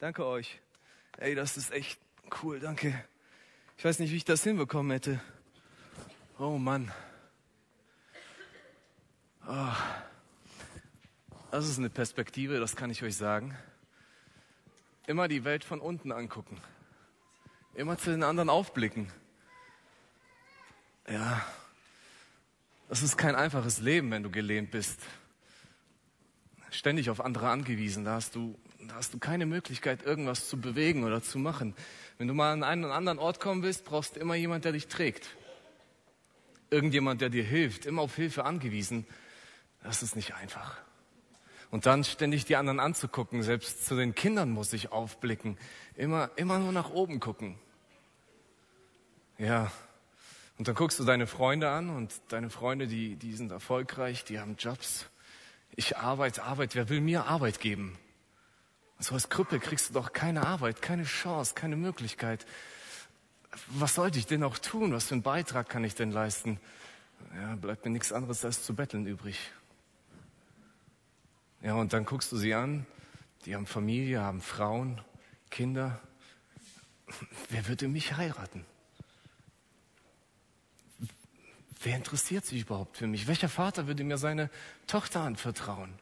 Danke euch. Ey, das ist echt cool, danke. Ich weiß nicht, wie ich das hinbekommen hätte. Oh Mann. Oh. Das ist eine Perspektive, das kann ich euch sagen. Immer die Welt von unten angucken. Immer zu den anderen aufblicken. Ja, das ist kein einfaches Leben, wenn du gelähmt bist. Ständig auf andere angewiesen. Da hast du da hast du keine Möglichkeit, irgendwas zu bewegen oder zu machen. Wenn du mal an einen anderen Ort kommen willst, brauchst du immer jemand, der dich trägt. Irgendjemand, der dir hilft, immer auf Hilfe angewiesen. Das ist nicht einfach. Und dann ständig die anderen anzugucken, selbst zu den Kindern muss ich aufblicken. Immer, immer nur nach oben gucken. Ja. Und dann guckst du deine Freunde an und deine Freunde, die, die sind erfolgreich, die haben Jobs. Ich arbeite, Arbeit. Wer will mir Arbeit geben? So als Krüppel kriegst du doch keine Arbeit, keine Chance, keine Möglichkeit. Was sollte ich denn auch tun? Was für einen Beitrag kann ich denn leisten? Ja, bleibt mir nichts anderes als zu betteln übrig. Ja, und dann guckst du sie an, die haben Familie, haben Frauen, Kinder. Wer würde mich heiraten? Wer interessiert sich überhaupt für mich? Welcher Vater würde mir seine Tochter anvertrauen?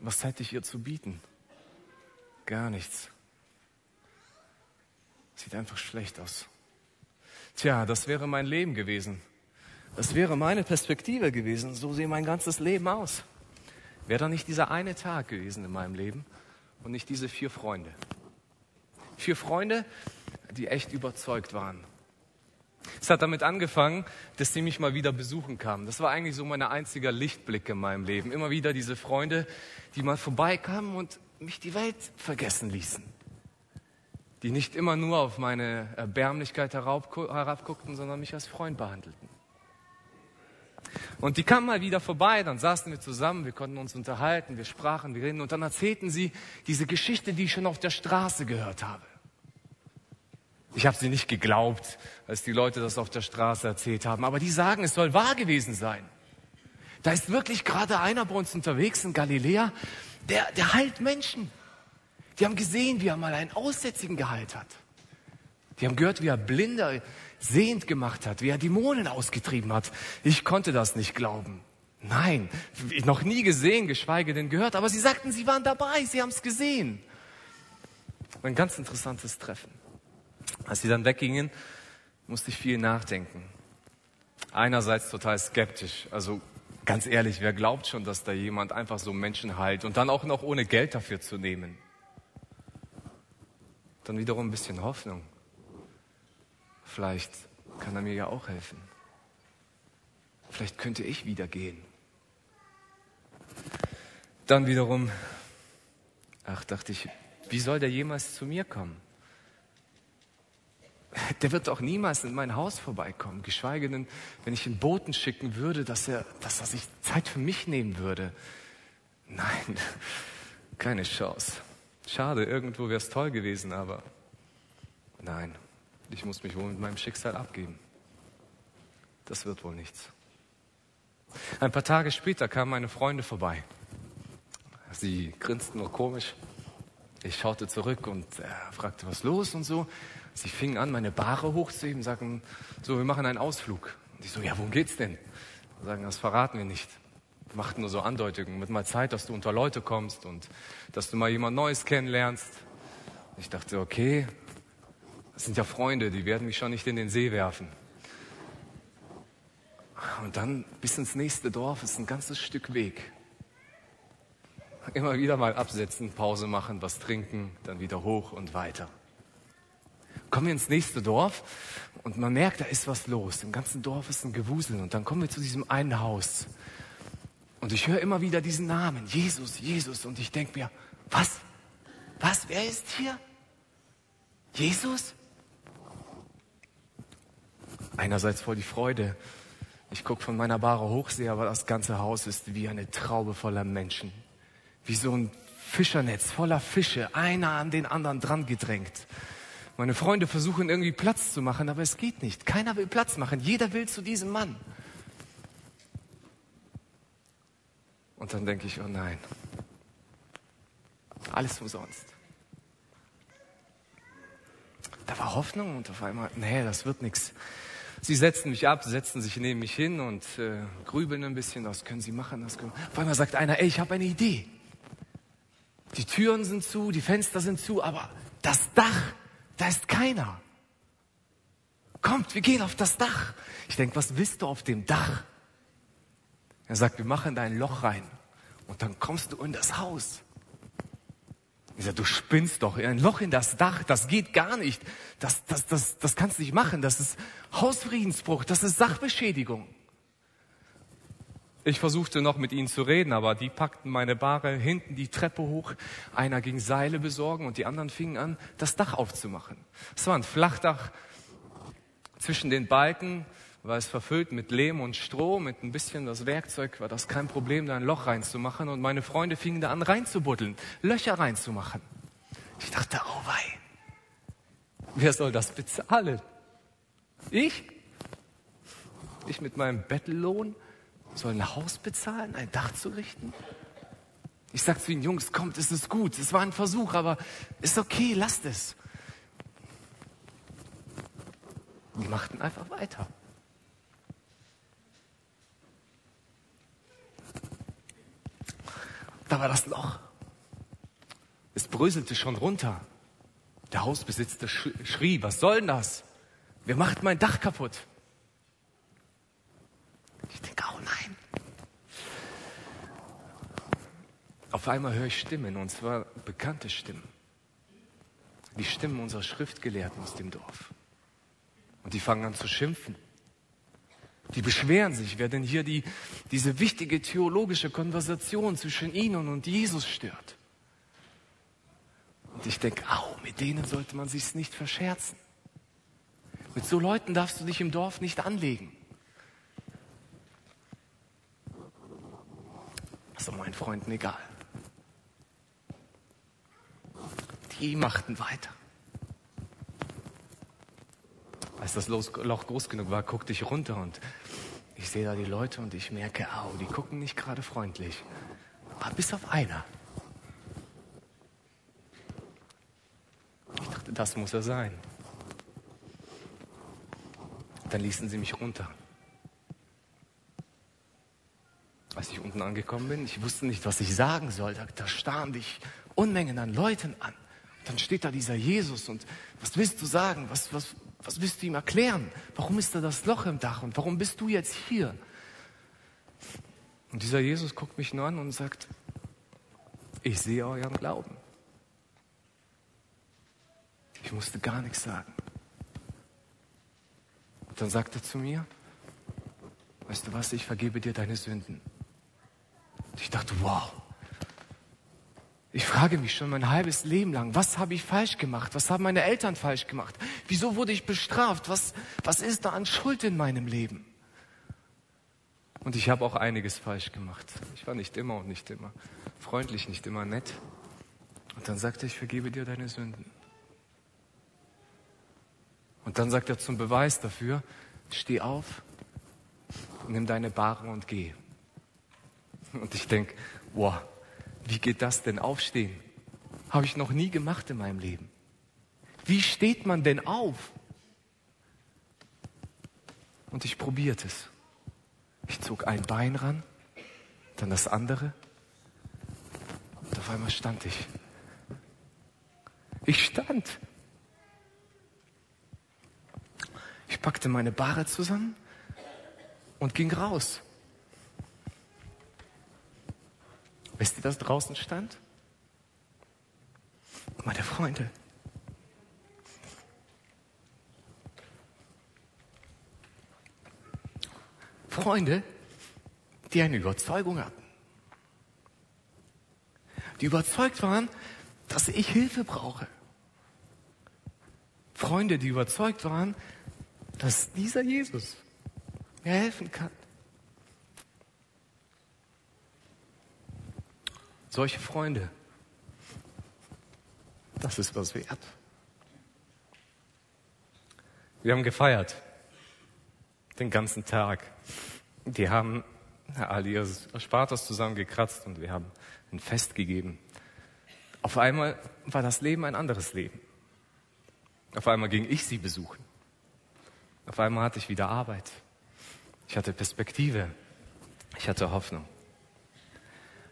Was hätte ich ihr zu bieten? Gar nichts. Sieht einfach schlecht aus. Tja, das wäre mein Leben gewesen. Das wäre meine Perspektive gewesen. So sieht mein ganzes Leben aus. Wäre da nicht dieser eine Tag gewesen in meinem Leben und nicht diese vier Freunde. Vier Freunde, die echt überzeugt waren. Es hat damit angefangen, dass sie mich mal wieder besuchen kamen. Das war eigentlich so mein einziger Lichtblick in meinem Leben. Immer wieder diese Freunde, die mal vorbeikamen und mich die Welt vergessen ließen. Die nicht immer nur auf meine Erbärmlichkeit herabguckten, sondern mich als Freund behandelten. Und die kamen mal wieder vorbei, dann saßen wir zusammen, wir konnten uns unterhalten, wir sprachen, wir reden und dann erzählten sie diese Geschichte, die ich schon auf der Straße gehört habe. Ich habe sie nicht geglaubt, als die Leute das auf der Straße erzählt haben, aber die sagen, es soll wahr gewesen sein. Da ist wirklich gerade einer bei uns unterwegs in Galiläa, der, der heilt Menschen. Die haben gesehen, wie er mal einen Aussätzigen geheilt hat. Die haben gehört, wie er Blinde sehend gemacht hat, wie er Dämonen ausgetrieben hat. Ich konnte das nicht glauben. Nein, noch nie gesehen, geschweige denn gehört. Aber sie sagten, sie waren dabei, sie haben es gesehen. Ein ganz interessantes Treffen. Als sie dann weggingen, musste ich viel nachdenken. Einerseits total skeptisch. Also Ganz ehrlich, wer glaubt schon, dass da jemand einfach so Menschen heilt und dann auch noch ohne Geld dafür zu nehmen? Dann wiederum ein bisschen Hoffnung. Vielleicht kann er mir ja auch helfen. Vielleicht könnte ich wieder gehen. Dann wiederum, ach, dachte ich, wie soll der jemals zu mir kommen? Der wird doch niemals in mein Haus vorbeikommen, geschweige denn, wenn ich einen Boten schicken würde, dass er, dass er sich Zeit für mich nehmen würde. Nein, keine Chance. Schade, irgendwo wäre es toll gewesen, aber nein, ich muss mich wohl mit meinem Schicksal abgeben. Das wird wohl nichts. Ein paar Tage später kamen meine Freunde vorbei. Sie grinsten nur komisch. Ich schaute zurück und äh, fragte, was los und so. Sie fingen an, meine Bahre hochzuheben, sagten, so, wir machen einen Ausflug. Und ich so, ja, worum geht's denn? Und sagen, das verraten wir nicht. Wir machten nur so Andeutungen, mit mal Zeit, dass du unter Leute kommst und dass du mal jemand Neues kennenlernst. Und ich dachte, okay, das sind ja Freunde, die werden mich schon nicht in den See werfen. Und dann bis ins nächste Dorf ist ein ganzes Stück Weg. Immer wieder mal absetzen, Pause machen, was trinken, dann wieder hoch und weiter kommen wir ins nächste Dorf und man merkt, da ist was los. Im ganzen Dorf ist ein Gewusel und dann kommen wir zu diesem einen Haus. Und ich höre immer wieder diesen Namen, Jesus, Jesus. Und ich denke mir, was? Was? Wer ist hier? Jesus? Einerseits voll die Freude. Ich gucke von meiner Bahre hoch, sehe aber das ganze Haus ist wie eine Traube voller Menschen. Wie so ein Fischernetz voller Fische, einer an den anderen dran gedrängt. Meine Freunde versuchen irgendwie Platz zu machen, aber es geht nicht. Keiner will Platz machen. Jeder will zu diesem Mann. Und dann denke ich, oh nein, alles umsonst. Da war Hoffnung und auf einmal, nee, das wird nichts. Sie setzen mich ab, setzen sich neben mich hin und äh, grübeln ein bisschen, was können Sie machen? Das können... Auf einmal sagt einer, ey, ich habe eine Idee. Die Türen sind zu, die Fenster sind zu, aber das Dach, da ist keiner. Kommt, wir gehen auf das Dach. Ich denke, was willst du auf dem Dach? Er sagt, wir machen da ein Loch rein und dann kommst du in das Haus. Ich sage, du spinnst doch, ein Loch in das Dach, das geht gar nicht. Das, das, das, das kannst du nicht machen. Das ist Hausfriedensbruch, das ist Sachbeschädigung. Ich versuchte noch mit ihnen zu reden, aber die packten meine Bahre hinten die Treppe hoch. Einer ging Seile besorgen und die anderen fingen an, das Dach aufzumachen. Es war ein Flachdach. Zwischen den Balken war es verfüllt mit Lehm und Stroh, mit ein bisschen das Werkzeug war das kein Problem, da ein Loch reinzumachen. Und meine Freunde fingen da an reinzubuddeln, Löcher reinzumachen. Ich dachte, oh wei, wer soll das bezahlen? Ich? Ich mit meinem Bettellohn soll ein Haus bezahlen, ein Dach zu richten? Ich sag zu ihnen, Jungs, kommt, es ist gut, es war ein Versuch, aber ist okay, lasst es. Die machten einfach weiter. Da war das Loch. Es bröselte schon runter. Der Hausbesitzer schrie, was soll denn das? Wer macht mein Dach kaputt? Ich denke, oh nein. Auf einmal höre ich Stimmen, und zwar bekannte Stimmen. Die Stimmen unserer Schriftgelehrten aus dem Dorf. Und die fangen an zu schimpfen. Die beschweren sich, wer denn hier die, diese wichtige theologische Konversation zwischen ihnen und Jesus stört. Und ich denke, au, mit denen sollte man sich's nicht verscherzen. Mit so Leuten darfst du dich im Dorf nicht anlegen. Also meinen Freunden egal. Die machten weiter. Als das Loch groß genug war, guckte ich runter und ich sehe da die Leute und ich merke, au, die gucken nicht gerade freundlich. Aber bis auf einer. Ich dachte, das muss er sein. Dann ließen sie mich runter. Als ich unten angekommen bin, ich wusste nicht, was ich sagen soll. Da, starren dich Unmengen an Leuten an. Dann steht da dieser Jesus und was willst du sagen? Was, was, was willst du ihm erklären? Warum ist da das Loch im Dach und warum bist du jetzt hier? Und dieser Jesus guckt mich nur an und sagt, ich sehe euren Glauben. Ich musste gar nichts sagen. Und dann sagt er zu mir, weißt du was, ich vergebe dir deine Sünden. Und ich dachte, wow, ich frage mich schon mein halbes Leben lang, was habe ich falsch gemacht? Was haben meine Eltern falsch gemacht? Wieso wurde ich bestraft? Was, was ist da an Schuld in meinem Leben? Und ich habe auch einiges falsch gemacht. Ich war nicht immer und nicht immer freundlich, nicht immer nett. Und dann sagte er, ich vergebe dir deine Sünden. Und dann sagt er zum Beweis dafür, steh auf, nimm deine Bahre und geh. Und ich denke, wow, wie geht das denn aufstehen? Habe ich noch nie gemacht in meinem Leben. Wie steht man denn auf? Und ich probierte es. Ich zog ein Bein ran, dann das andere. Und auf einmal stand ich. Ich stand. Ich packte meine Bahre zusammen und ging raus. Was draußen stand? Meine Freunde. Freunde, die eine Überzeugung hatten. Die überzeugt waren, dass ich Hilfe brauche. Freunde, die überzeugt waren, dass dieser Jesus mir helfen kann. Solche Freunde, das ist was wert. Wir haben gefeiert. Den ganzen Tag. Die haben all ihr Spartas zusammengekratzt und wir haben ein Fest gegeben. Auf einmal war das Leben ein anderes Leben. Auf einmal ging ich sie besuchen. Auf einmal hatte ich wieder Arbeit. Ich hatte Perspektive. Ich hatte Hoffnung.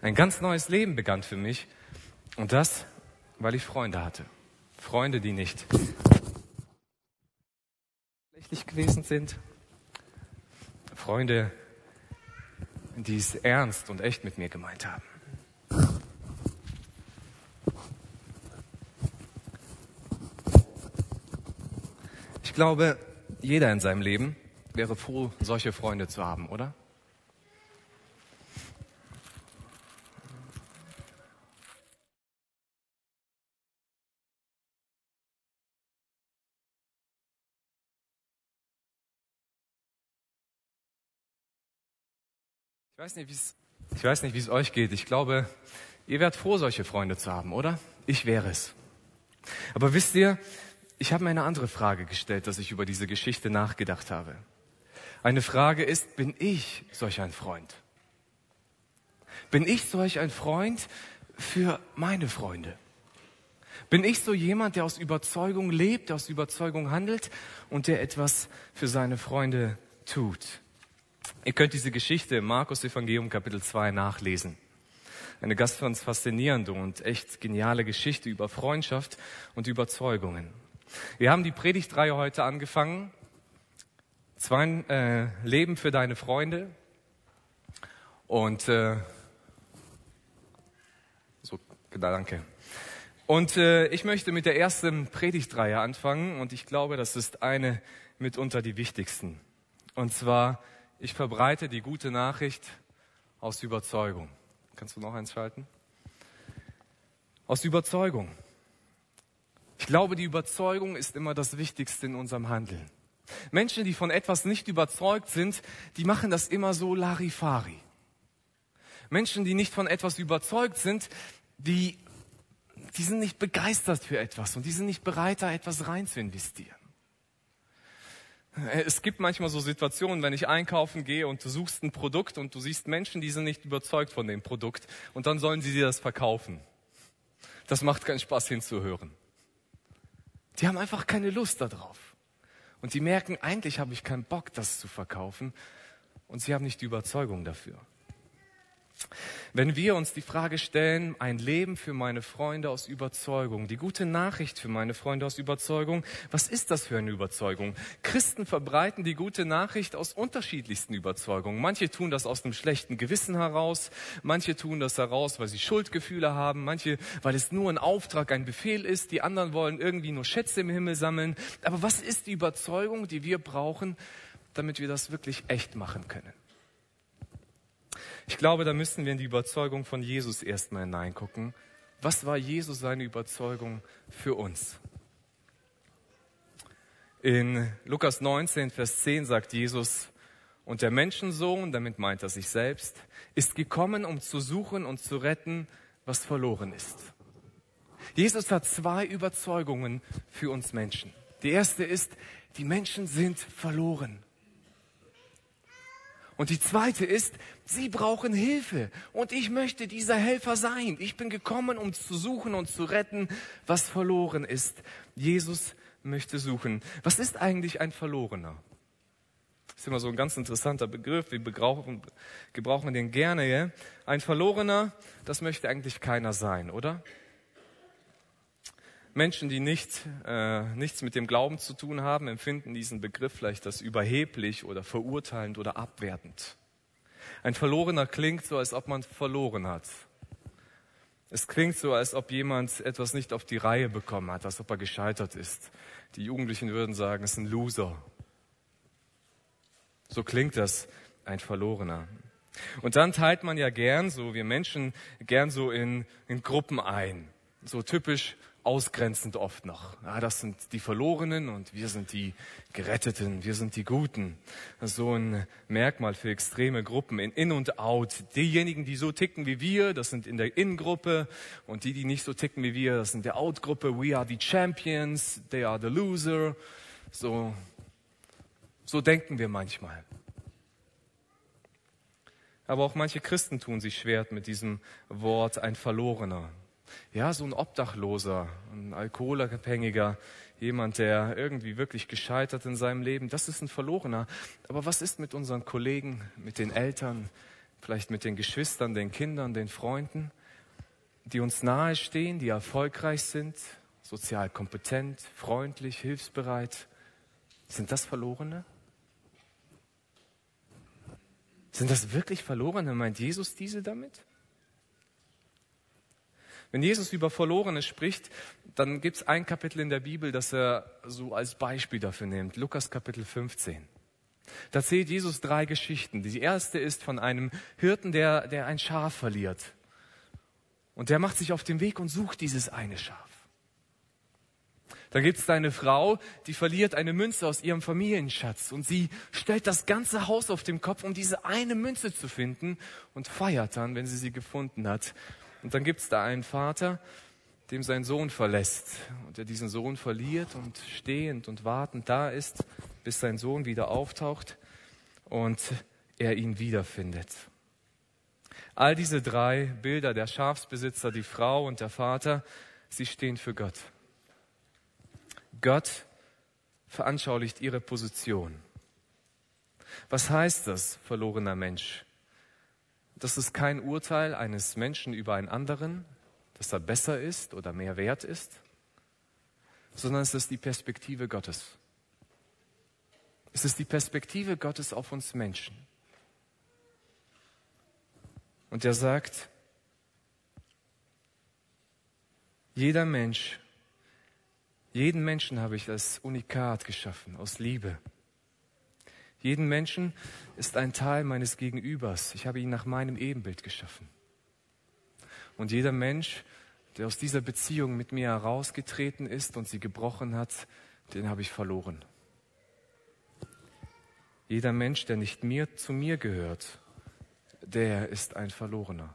Ein ganz neues Leben begann für mich. Und das, weil ich Freunde hatte. Freunde, die nicht schlecht gewesen sind. Freunde, die es ernst und echt mit mir gemeint haben. Ich glaube, jeder in seinem Leben wäre froh, solche Freunde zu haben, oder? Ich weiß nicht, wie es euch geht. Ich glaube, ihr werdet froh, solche Freunde zu haben, oder? Ich wäre es. Aber wisst ihr, ich habe mir eine andere Frage gestellt, dass ich über diese Geschichte nachgedacht habe. Eine Frage ist, bin ich solch ein Freund? Bin ich solch ein Freund für meine Freunde? Bin ich so jemand, der aus Überzeugung lebt, der aus Überzeugung handelt und der etwas für seine Freunde tut? Ihr könnt diese Geschichte im Markus Evangelium Kapitel 2 nachlesen. Eine ganz faszinierende und echt geniale Geschichte über Freundschaft und Überzeugungen. Wir haben die Predigtreihe heute angefangen. Zwei äh, Leben für deine Freunde. Und äh, so, danke. Und äh, ich möchte mit der ersten Predigtreihe anfangen und ich glaube, das ist eine mitunter die wichtigsten. Und zwar, ich verbreite die gute Nachricht aus Überzeugung. Kannst du noch eins schalten? Aus Überzeugung. Ich glaube, die Überzeugung ist immer das Wichtigste in unserem Handeln. Menschen, die von etwas nicht überzeugt sind, die machen das immer so Larifari. Menschen, die nicht von etwas überzeugt sind, die, die sind nicht begeistert für etwas und die sind nicht bereit, da etwas rein zu investieren. Es gibt manchmal so Situationen, wenn ich einkaufen gehe und du suchst ein Produkt und du siehst Menschen, die sind nicht überzeugt von dem Produkt und dann sollen sie dir das verkaufen. Das macht keinen Spaß hinzuhören. Die haben einfach keine Lust darauf. Und die merken, eigentlich habe ich keinen Bock, das zu verkaufen. Und sie haben nicht die Überzeugung dafür. Wenn wir uns die Frage stellen, ein Leben für meine Freunde aus Überzeugung, die gute Nachricht für meine Freunde aus Überzeugung, was ist das für eine Überzeugung? Christen verbreiten die gute Nachricht aus unterschiedlichsten Überzeugungen. Manche tun das aus einem schlechten Gewissen heraus, manche tun das heraus, weil sie Schuldgefühle haben, manche, weil es nur ein Auftrag, ein Befehl ist, die anderen wollen irgendwie nur Schätze im Himmel sammeln. Aber was ist die Überzeugung, die wir brauchen, damit wir das wirklich echt machen können? Ich glaube, da müssen wir in die Überzeugung von Jesus erstmal hineingucken. Was war Jesus seine Überzeugung für uns? In Lukas 19, Vers 10 sagt Jesus, und der Menschensohn, damit meint er sich selbst, ist gekommen, um zu suchen und zu retten, was verloren ist. Jesus hat zwei Überzeugungen für uns Menschen. Die erste ist, die Menschen sind verloren. Und die zweite ist, sie brauchen Hilfe. Und ich möchte dieser Helfer sein. Ich bin gekommen, um zu suchen und zu retten, was verloren ist. Jesus möchte suchen. Was ist eigentlich ein Verlorener? Das ist immer so ein ganz interessanter Begriff. Wir gebrauchen, gebrauchen den gerne. Ja? Ein Verlorener, das möchte eigentlich keiner sein, oder? Menschen, die nicht, äh, nichts mit dem Glauben zu tun haben, empfinden diesen Begriff vielleicht als überheblich oder verurteilend oder abwertend. Ein Verlorener klingt so, als ob man verloren hat. Es klingt so, als ob jemand etwas nicht auf die Reihe bekommen hat, als ob er gescheitert ist. Die Jugendlichen würden sagen, es ist ein Loser. So klingt das, ein Verlorener. Und dann teilt man ja gern, so wir Menschen, gern so in, in Gruppen ein. So typisch ausgrenzend oft noch. Ja, das sind die Verlorenen und wir sind die Geretteten, wir sind die Guten. So ein Merkmal für extreme Gruppen in In und Out. Diejenigen, die so ticken wie wir, das sind in der In-Gruppe und die, die nicht so ticken wie wir, das sind der Out-Gruppe. We are the champions, they are the loser. So, so denken wir manchmal. Aber auch manche Christen tun sich schwer mit diesem Wort ein Verlorener. Ja, so ein Obdachloser, ein Alkoholabhängiger, jemand, der irgendwie wirklich gescheitert in seinem Leben, das ist ein Verlorener. Aber was ist mit unseren Kollegen, mit den Eltern, vielleicht mit den Geschwistern, den Kindern, den Freunden, die uns nahestehen, die erfolgreich sind, sozial kompetent, freundlich, hilfsbereit? Sind das Verlorene? Sind das wirklich Verlorene? Meint Jesus diese damit? Wenn Jesus über Verlorene spricht, dann gibt es ein Kapitel in der Bibel, das er so als Beispiel dafür nimmt. Lukas Kapitel 15. Da erzählt Jesus drei Geschichten. Die erste ist von einem Hirten, der, der ein Schaf verliert. Und der macht sich auf den Weg und sucht dieses eine Schaf. Dann gibt es eine Frau, die verliert eine Münze aus ihrem Familienschatz und sie stellt das ganze Haus auf den Kopf, um diese eine Münze zu finden und feiert dann, wenn sie sie gefunden hat. Und dann gibt es da einen Vater, dem sein Sohn verlässt und der diesen Sohn verliert und stehend und wartend da ist, bis sein Sohn wieder auftaucht und er ihn wiederfindet. All diese drei Bilder, der Schafsbesitzer, die Frau und der Vater, sie stehen für Gott. Gott veranschaulicht ihre Position. Was heißt das, verlorener Mensch? Das ist kein Urteil eines Menschen über einen anderen, dass er besser ist oder mehr wert ist, sondern es ist die Perspektive Gottes. Es ist die Perspektive Gottes auf uns Menschen. Und er sagt, jeder Mensch jeden Menschen habe ich als Unikat geschaffen, aus Liebe. Jeden Menschen ist ein Teil meines Gegenübers. Ich habe ihn nach meinem Ebenbild geschaffen. Und jeder Mensch, der aus dieser Beziehung mit mir herausgetreten ist und sie gebrochen hat, den habe ich verloren. Jeder Mensch, der nicht mir zu mir gehört, der ist ein Verlorener.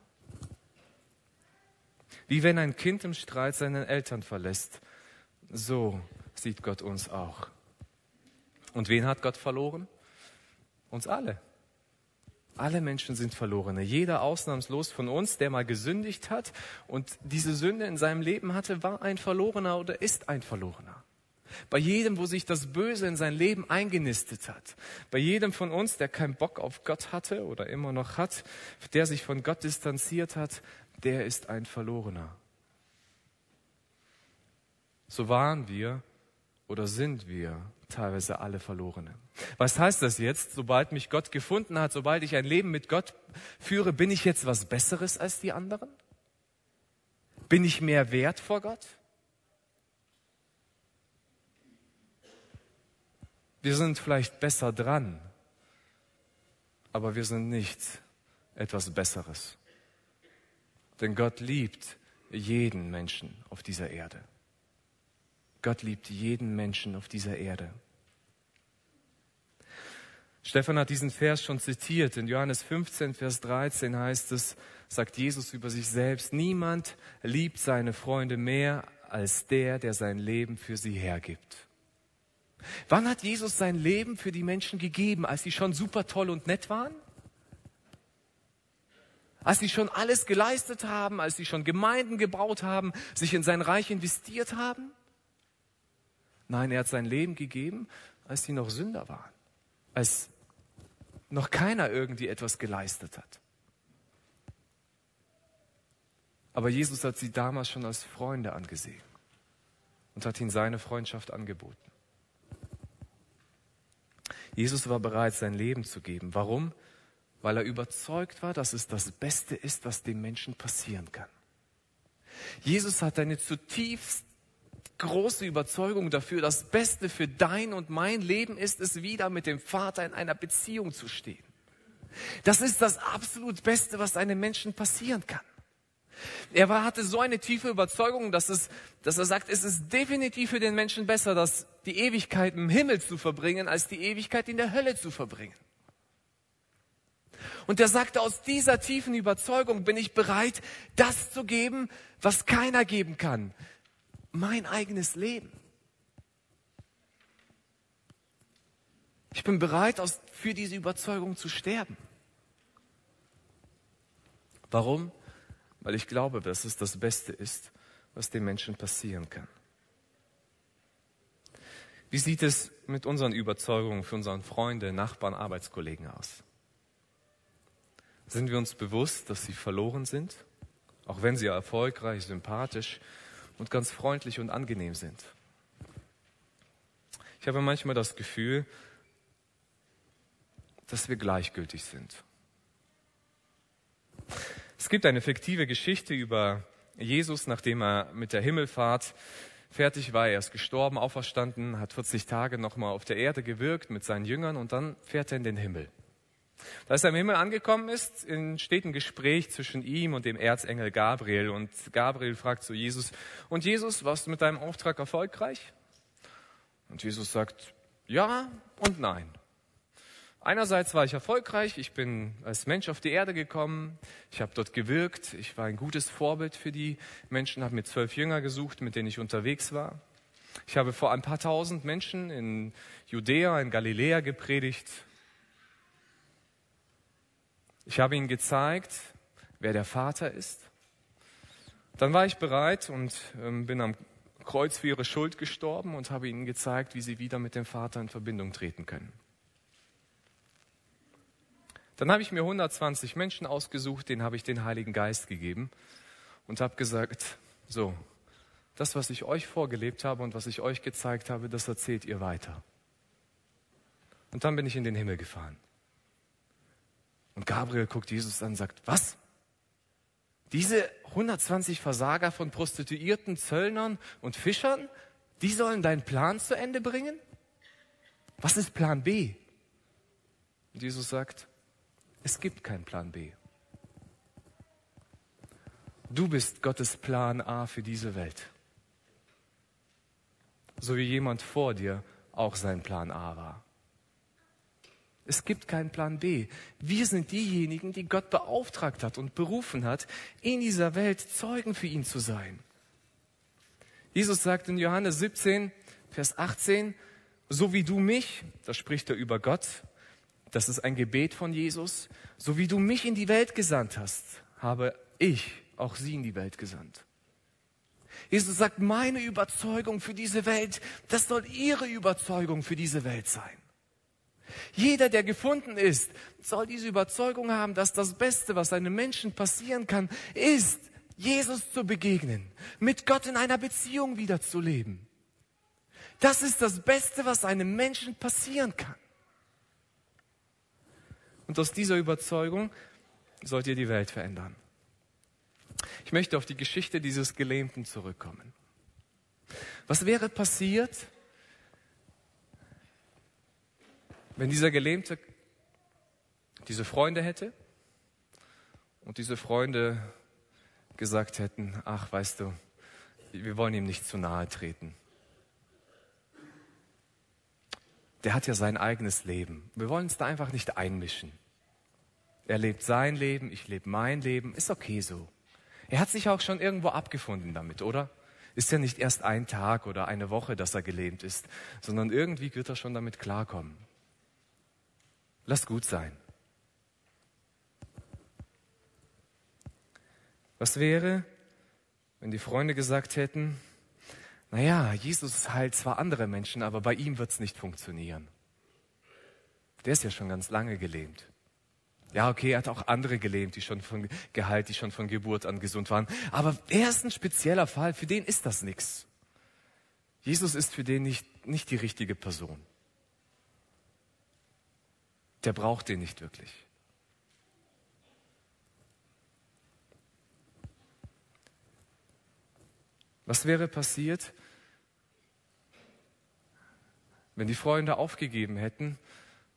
Wie wenn ein Kind im Streit seinen Eltern verlässt so sieht Gott uns auch. Und wen hat Gott verloren? Uns alle. Alle Menschen sind Verlorene. Jeder ausnahmslos von uns, der mal gesündigt hat und diese Sünde in seinem Leben hatte, war ein Verlorener oder ist ein Verlorener. Bei jedem, wo sich das Böse in sein Leben eingenistet hat. Bei jedem von uns, der keinen Bock auf Gott hatte oder immer noch hat, der sich von Gott distanziert hat, der ist ein Verlorener so waren wir oder sind wir teilweise alle Verlorene. Was heißt das jetzt? Sobald mich Gott gefunden hat, sobald ich ein Leben mit Gott führe, bin ich jetzt was Besseres als die anderen? Bin ich mehr wert vor Gott? Wir sind vielleicht besser dran, aber wir sind nicht etwas Besseres. Denn Gott liebt jeden Menschen auf dieser Erde. Gott liebt jeden Menschen auf dieser Erde. Stefan hat diesen Vers schon zitiert. In Johannes 15, Vers 13 heißt es, sagt Jesus über sich selbst, niemand liebt seine Freunde mehr als der, der sein Leben für sie hergibt. Wann hat Jesus sein Leben für die Menschen gegeben? Als sie schon super toll und nett waren? Als sie schon alles geleistet haben, als sie schon Gemeinden gebaut haben, sich in sein Reich investiert haben? Nein, er hat sein Leben gegeben, als sie noch Sünder waren, als noch keiner irgendwie etwas geleistet hat. Aber Jesus hat sie damals schon als Freunde angesehen und hat ihnen seine Freundschaft angeboten. Jesus war bereit, sein Leben zu geben. Warum? Weil er überzeugt war, dass es das Beste ist, was dem Menschen passieren kann. Jesus hat eine zutiefst große Überzeugung dafür, das Beste für dein und mein Leben ist es, wieder mit dem Vater in einer Beziehung zu stehen. Das ist das absolut Beste, was einem Menschen passieren kann. Er war, hatte so eine tiefe Überzeugung, dass, es, dass er sagt, es ist definitiv für den Menschen besser, dass die Ewigkeit im Himmel zu verbringen, als die Ewigkeit in der Hölle zu verbringen. Und er sagte, aus dieser tiefen Überzeugung bin ich bereit, das zu geben, was keiner geben kann mein eigenes Leben. Ich bin bereit, aus, für diese Überzeugung zu sterben. Warum? weil ich glaube, dass es das Beste ist, was dem Menschen passieren kann. Wie sieht es mit unseren Überzeugungen für unseren Freunde, Nachbarn, Arbeitskollegen aus? Sind wir uns bewusst, dass sie verloren sind, auch wenn sie erfolgreich, sympathisch und ganz freundlich und angenehm sind? Ich habe manchmal das Gefühl, dass wir gleichgültig sind. Es gibt eine fiktive Geschichte über Jesus, nachdem er mit der Himmelfahrt fertig war. Er ist gestorben, auferstanden, hat 40 Tage nochmal auf der Erde gewirkt mit seinen Jüngern und dann fährt er in den Himmel. Als er im Himmel angekommen ist, entsteht ein Gespräch zwischen ihm und dem Erzengel Gabriel. Und Gabriel fragt zu Jesus, und Jesus, warst du mit deinem Auftrag erfolgreich? Und Jesus sagt, ja und nein. Einerseits war ich erfolgreich, ich bin als Mensch auf die Erde gekommen, ich habe dort gewirkt, ich war ein gutes Vorbild für die Menschen, habe mir zwölf Jünger gesucht, mit denen ich unterwegs war. Ich habe vor ein paar tausend Menschen in Judäa, in Galiläa gepredigt. Ich habe ihnen gezeigt, wer der Vater ist. Dann war ich bereit und ähm, bin am Kreuz für ihre Schuld gestorben und habe ihnen gezeigt, wie sie wieder mit dem Vater in Verbindung treten können. Dann habe ich mir 120 Menschen ausgesucht, denen habe ich den Heiligen Geist gegeben und habe gesagt, so, das, was ich euch vorgelebt habe und was ich euch gezeigt habe, das erzählt ihr weiter. Und dann bin ich in den Himmel gefahren. Und Gabriel guckt Jesus an und sagt, was? Diese 120 Versager von Prostituierten, Zöllnern und Fischern, die sollen deinen Plan zu Ende bringen? Was ist Plan B? Und Jesus sagt, es gibt keinen Plan B. Du bist Gottes Plan A für diese Welt. So wie jemand vor dir auch sein Plan A war. Es gibt keinen Plan B. Wir sind diejenigen, die Gott beauftragt hat und berufen hat, in dieser Welt Zeugen für ihn zu sein. Jesus sagt in Johannes 17, Vers 18, so wie du mich, da spricht er über Gott, das ist ein Gebet von Jesus. So wie du mich in die Welt gesandt hast, habe ich auch sie in die Welt gesandt. Jesus sagt, meine Überzeugung für diese Welt, das soll ihre Überzeugung für diese Welt sein. Jeder, der gefunden ist, soll diese Überzeugung haben, dass das Beste, was einem Menschen passieren kann, ist, Jesus zu begegnen, mit Gott in einer Beziehung wiederzuleben. Das ist das Beste, was einem Menschen passieren kann. Und aus dieser Überzeugung sollt ihr die Welt verändern. Ich möchte auf die Geschichte dieses Gelähmten zurückkommen. Was wäre passiert, wenn dieser Gelähmte diese Freunde hätte und diese Freunde gesagt hätten, ach weißt du, wir wollen ihm nicht zu nahe treten. der hat ja sein eigenes Leben. Wir wollen uns da einfach nicht einmischen. Er lebt sein Leben, ich lebe mein Leben, ist okay so. Er hat sich auch schon irgendwo abgefunden damit, oder? Ist ja nicht erst ein Tag oder eine Woche, dass er gelähmt ist, sondern irgendwie wird er schon damit klarkommen. Lass gut sein. Was wäre, wenn die Freunde gesagt hätten, naja, Jesus heilt zwar andere Menschen, aber bei ihm wird es nicht funktionieren. Der ist ja schon ganz lange gelähmt. Ja, okay, er hat auch andere gelähmt, die schon von geheilt, die schon von Geburt an gesund waren. Aber er ist ein spezieller Fall, für den ist das nichts. Jesus ist für den nicht, nicht die richtige Person. Der braucht den nicht wirklich. Was wäre passiert, wenn die Freunde aufgegeben hätten,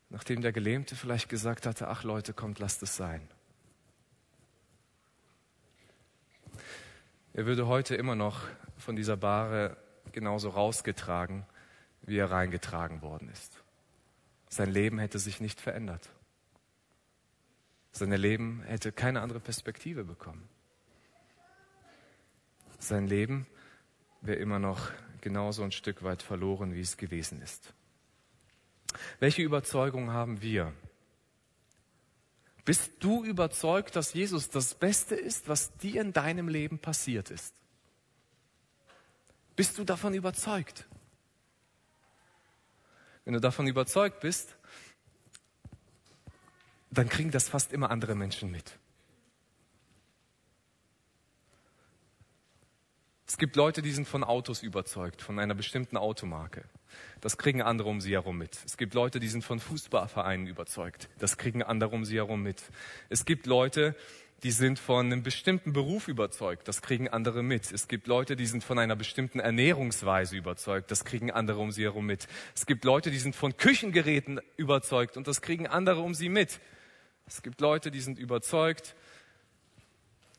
nachdem der Gelähmte vielleicht gesagt hatte, ach Leute, kommt, lasst es sein. Er würde heute immer noch von dieser Bahre genauso rausgetragen, wie er reingetragen worden ist. Sein Leben hätte sich nicht verändert. Sein Leben hätte keine andere Perspektive bekommen. Sein Leben wäre immer noch genauso ein Stück weit verloren, wie es gewesen ist. Welche Überzeugung haben wir? Bist du überzeugt, dass Jesus das Beste ist, was dir in deinem Leben passiert ist? Bist du davon überzeugt? Wenn du davon überzeugt bist, dann kriegen das fast immer andere Menschen mit. Es gibt Leute, die sind von Autos überzeugt, von einer bestimmten Automarke. Das kriegen andere um sie herum mit. Es gibt Leute, die sind von Fußballvereinen überzeugt. Das kriegen andere um sie herum mit. Es gibt Leute, die sind von einem bestimmten Beruf überzeugt. Das kriegen andere mit. Es gibt Leute, die sind von einer bestimmten Ernährungsweise überzeugt. Das kriegen andere um sie herum mit. Es gibt Leute, die sind von Küchengeräten überzeugt und das kriegen andere um sie mit. Es gibt Leute, die sind überzeugt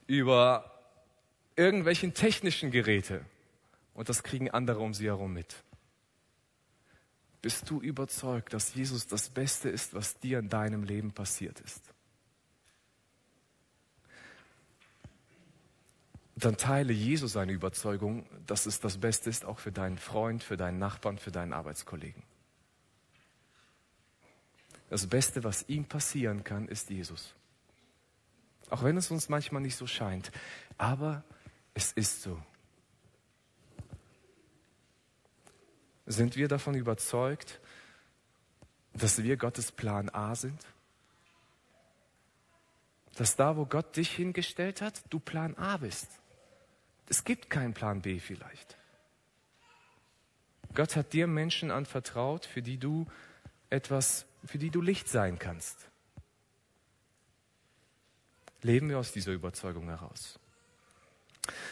über irgendwelchen technischen Geräte. Und das kriegen andere um sie herum mit. Bist du überzeugt, dass Jesus das Beste ist, was dir in deinem Leben passiert ist? Dann teile Jesus seine Überzeugung, dass es das Beste ist, auch für deinen Freund, für deinen Nachbarn, für deinen Arbeitskollegen. Das Beste, was ihm passieren kann, ist Jesus. Auch wenn es uns manchmal nicht so scheint. Aber es ist so. Sind wir davon überzeugt, dass wir Gottes Plan A sind? Dass da, wo Gott dich hingestellt hat, du Plan A bist. Es gibt keinen Plan B vielleicht. Gott hat dir Menschen anvertraut, für die du etwas, für die du Licht sein kannst. Leben wir aus dieser Überzeugung heraus.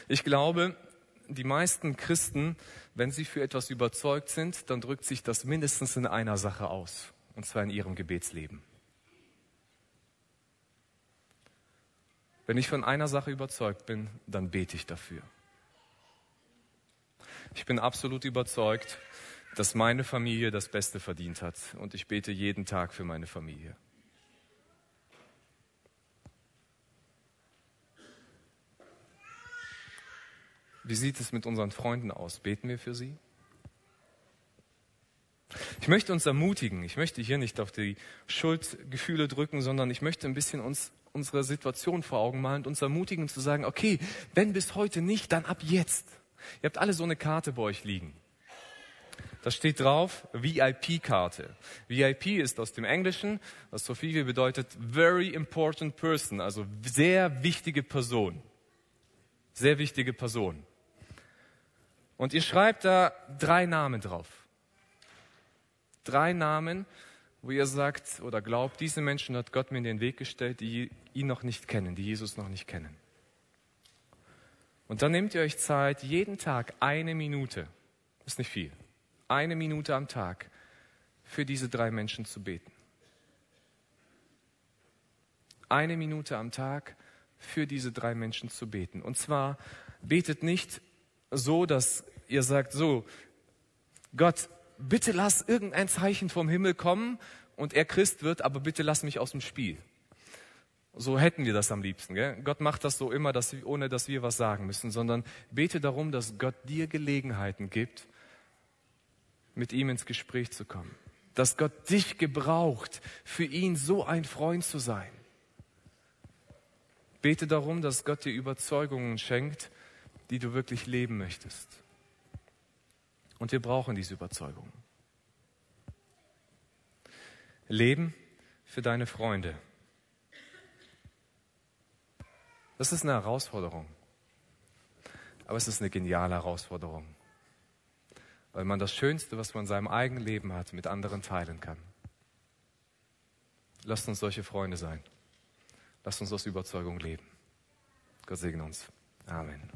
Ich glaube, die meisten Christen, wenn sie für etwas überzeugt sind, dann drückt sich das mindestens in einer Sache aus, und zwar in ihrem Gebetsleben. Wenn ich von einer Sache überzeugt bin, dann bete ich dafür. Ich bin absolut überzeugt, dass meine Familie das Beste verdient hat und ich bete jeden Tag für meine Familie. Wie sieht es mit unseren Freunden aus? Beten wir für sie? Ich möchte uns ermutigen. Ich möchte hier nicht auf die Schuldgefühle drücken, sondern ich möchte ein bisschen uns unsere Situation vor Augen malen und uns ermutigen zu sagen, okay, wenn bis heute nicht, dann ab jetzt. Ihr habt alle so eine Karte bei euch liegen. Da steht drauf VIP-Karte. VIP ist aus dem Englischen, was so viel wie bedeutet very important person, also sehr wichtige Person. Sehr wichtige Person. Und ihr schreibt da drei Namen drauf. Drei Namen, wo ihr sagt oder glaubt, diese Menschen hat Gott mir in den Weg gestellt, die ihn noch nicht kennen, die Jesus noch nicht kennen. Und dann nehmt ihr euch Zeit, jeden Tag eine Minute, ist nicht viel, eine Minute am Tag für diese drei Menschen zu beten. Eine Minute am Tag für diese drei Menschen zu beten. Und zwar betet nicht so, dass ihr sagt so, Gott, bitte lass irgendein Zeichen vom Himmel kommen und er Christ wird, aber bitte lass mich aus dem Spiel. So hätten wir das am liebsten. Gell? Gott macht das so immer, dass, ohne dass wir was sagen müssen, sondern bete darum, dass Gott dir Gelegenheiten gibt, mit ihm ins Gespräch zu kommen. Dass Gott dich gebraucht, für ihn so ein Freund zu sein. Bete darum, dass Gott dir Überzeugungen schenkt, die du wirklich leben möchtest. Und wir brauchen diese Überzeugung. Leben für deine Freunde. Das ist eine Herausforderung. Aber es ist eine geniale Herausforderung. Weil man das Schönste, was man in seinem eigenen Leben hat, mit anderen teilen kann. Lasst uns solche Freunde sein. Lasst uns aus Überzeugung leben. Gott segne uns. Amen.